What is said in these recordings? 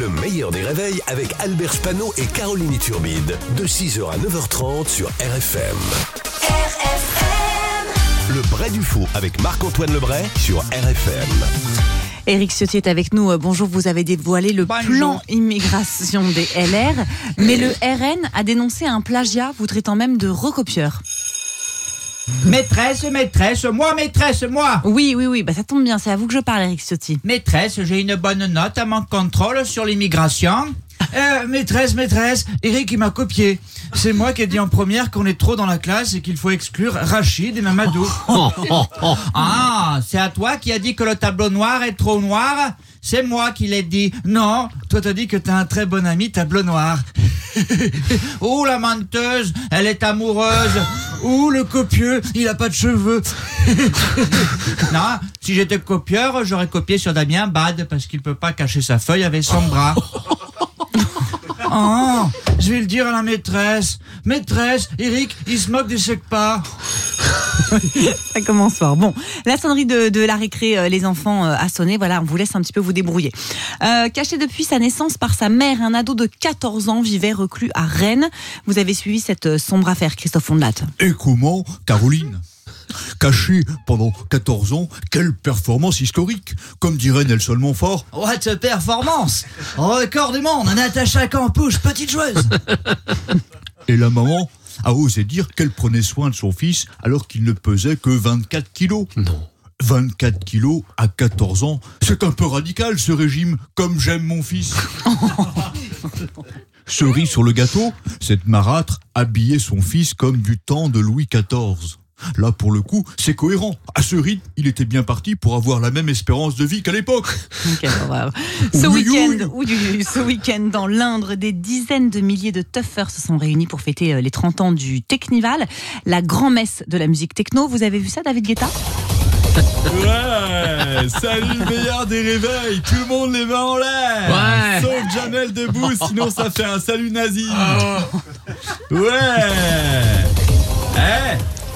Le meilleur des réveils avec Albert Spano et Caroline Turbide. De 6h à 9h30 sur RFM. Le Bray du Faux avec Marc-Antoine Lebray sur RFM. Éric Ciotti est avec nous. Bonjour, vous avez dévoilé le plan immigration des LR, mais le RN a dénoncé un plagiat, vous traitant même de recopieur. Maîtresse, maîtresse, moi, maîtresse, moi Oui, oui, oui, bah ça tombe bien, c'est à vous que je parle, Éric Ciotti. Maîtresse, j'ai une bonne note à mon contrôle sur l'immigration. Euh, maîtresse, maîtresse, Eric il m'a copié. C'est moi qui ai dit en première qu'on est trop dans la classe et qu'il faut exclure Rachid et Mamadou. ah, c'est à toi qui a dit que le tableau noir est trop noir C'est moi qui l'ai dit. Non, toi t'as dit que t'as un très bon ami tableau noir. oh la menteuse, elle est amoureuse. Ouh le copieux, il a pas de cheveux. non, si j'étais copieur, j'aurais copié sur Damien Bad parce qu'il peut pas cacher sa feuille avec son bras. Oh, je vais le dire à la maîtresse. Maîtresse, Eric, il se moque des pas. Ça commence fort. Bon, la sonnerie de, de la récré, euh, les enfants euh, a sonné. Voilà, on vous laisse un petit peu vous débrouiller. Euh, caché depuis sa naissance par sa mère, un ado de 14 ans vivait reclus à Rennes. Vous avez suivi cette euh, sombre affaire, Christophe Ondelat. Et comment, Caroline? Caché pendant 14 ans, quelle performance historique Comme dirait Nelson Montfort, What a performance Record du monde, Natacha Campouche, petite joueuse. et la maman? A osé dire qu'elle prenait soin de son fils alors qu'il ne pesait que 24 kilos. Non. 24 kilos à 14 ans, c'est un peu radical ce régime, comme j'aime mon fils. Cerise sur le gâteau, cette marâtre habillait son fils comme du temps de Louis XIV. Là, pour le coup, c'est cohérent. À ce rythme, il était bien parti pour avoir la même espérance de vie qu'à l'époque. Horreur. Ce week-end, ce week-end dans l'Indre, des dizaines de milliers de tuffers se sont réunis pour fêter euh, les 30 ans du Technival, la grand-messe de la musique techno. Vous avez vu ça, David Guetta? Ouais, salut le meilleur des réveils, tout le monde les mains en l'air. Ouais. Sauf Jamel debout, sinon ça fait un salut nazi. Ouais.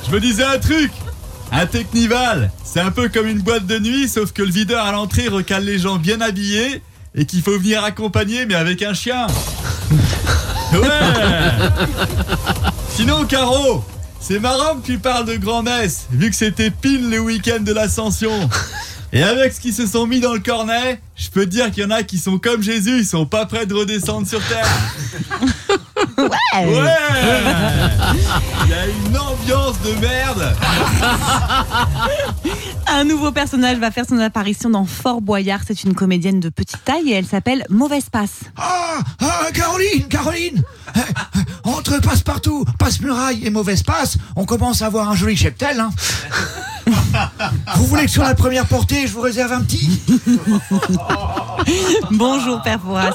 Je me disais un truc. Un Technival, c'est un peu comme une boîte de nuit, sauf que le videur à l'entrée recale les gens bien habillés et qu'il faut venir accompagner, mais avec un chien. Ouais. Sinon, Caro, c'est marrant que tu parles de grand-messe, vu que c'était pile le week-end de l'ascension. Et avec ce qu'ils se sont mis dans le cornet, je peux te dire qu'il y en a qui sont comme Jésus, ils sont pas prêts de redescendre sur terre. Ouais Il y a une ambiance de merde Un nouveau personnage va faire son apparition dans Fort Boyard. C'est une comédienne de petite taille et elle s'appelle Mauvaise Passe. Ah, ah, Caroline, Caroline Eh, Entre passe-partout, passe-muraille et mauvaise passe, on commence à avoir un joli cheptel. Hein. Vous voulez que sur la première portée, je vous réserve un petit Bonjour Père Fouras.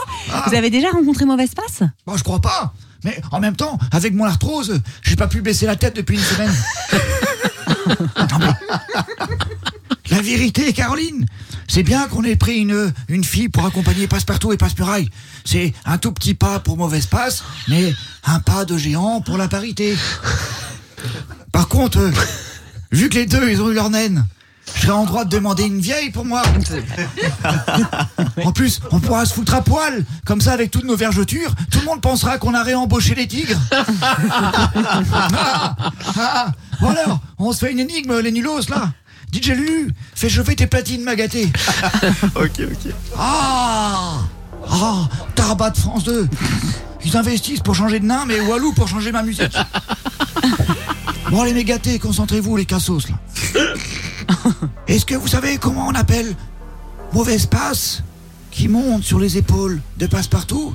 Vous avez déjà rencontré Mauvaise Passe? Bon, je crois pas. Mais en même temps, avec mon arthrose, j'ai pas pu baisser la tête depuis une semaine. Non, mais- La vérité, Caroline, c'est bien qu'on ait pris une, une fille pour accompagner Passepartout et Passe-Muraille. C'est un tout petit pas pour Mauvaise Passe, mais un pas de géant pour la parité. Par contre, euh, vu que les deux, ils ont eu leur naine, je serais en droit de demander une vieille pour moi. En plus, on pourra se foutre à poil. Comme ça, avec toutes nos vergetures, tout le monde pensera qu'on a réembauché les tigres. Ah, ah, bon alors, on se fait une énigme, les nulos, là. DJ Lulu, fais chauffer tes platines, ma gâtée. Ok, ok. Ah Ah Tarbat de France 2 Ils investissent pour changer de nain, mais Walou pour changer ma musique. Bon, les mégatés, concentrez-vous, les cassos, là. Est-ce que vous savez comment on appelle mauvaise passe? Qui monte sur les épaules de passe-partout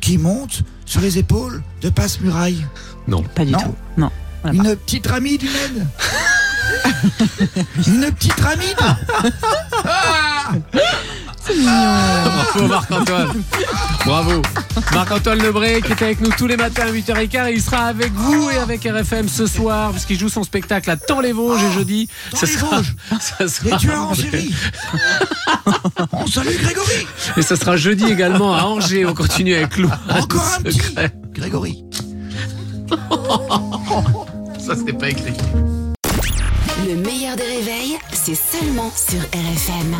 qui monte sur les épaules de passe-muraille Pas du Non. tout. Non. Une petite ramide humaine Une petite ramide Bravo Marc-Antoine. Bravo. Marc-Antoine Lebré qui est avec nous tous les matins à 8h15 et il sera avec vous et avec RFM ce soir puisqu'il joue son spectacle à Tant les Vosges et jeudi. Dans Ça les sera, Vosges. ça Les sera, tueurs en série salue Grégory et ça sera jeudi également à Angers. On continue avec Lou. Encore un petit Secret. Grégory Ça c'était pas écrit. Le meilleur des réveils, c'est seulement sur RFM.